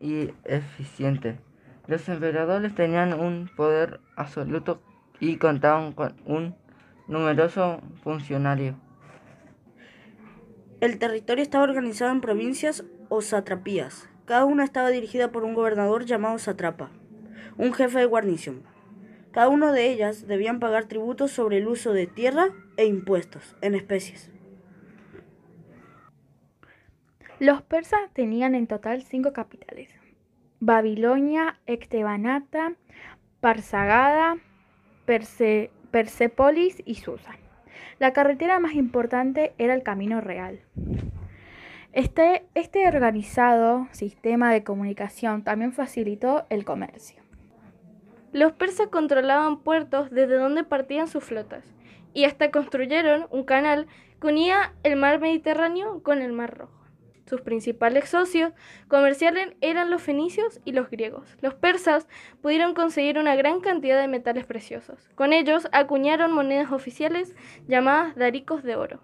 y eficiente. Los emperadores tenían un poder absoluto y contaban con un numeroso funcionario. El territorio estaba organizado en provincias o satrapías. Cada una estaba dirigida por un gobernador llamado satrapa, un jefe de guarnición. Cada una de ellas debían pagar tributos sobre el uso de tierra e impuestos en especies. Los persas tenían en total cinco capitales. Babilonia, Ectebanata, Parsagada, Persepolis y Susa. La carretera más importante era el Camino Real. Este, este organizado sistema de comunicación también facilitó el comercio. Los persas controlaban puertos desde donde partían sus flotas y hasta construyeron un canal que unía el mar Mediterráneo con el mar Rojo. Sus principales socios comerciales eran los fenicios y los griegos. Los persas pudieron conseguir una gran cantidad de metales preciosos. Con ellos acuñaron monedas oficiales llamadas daricos de oro.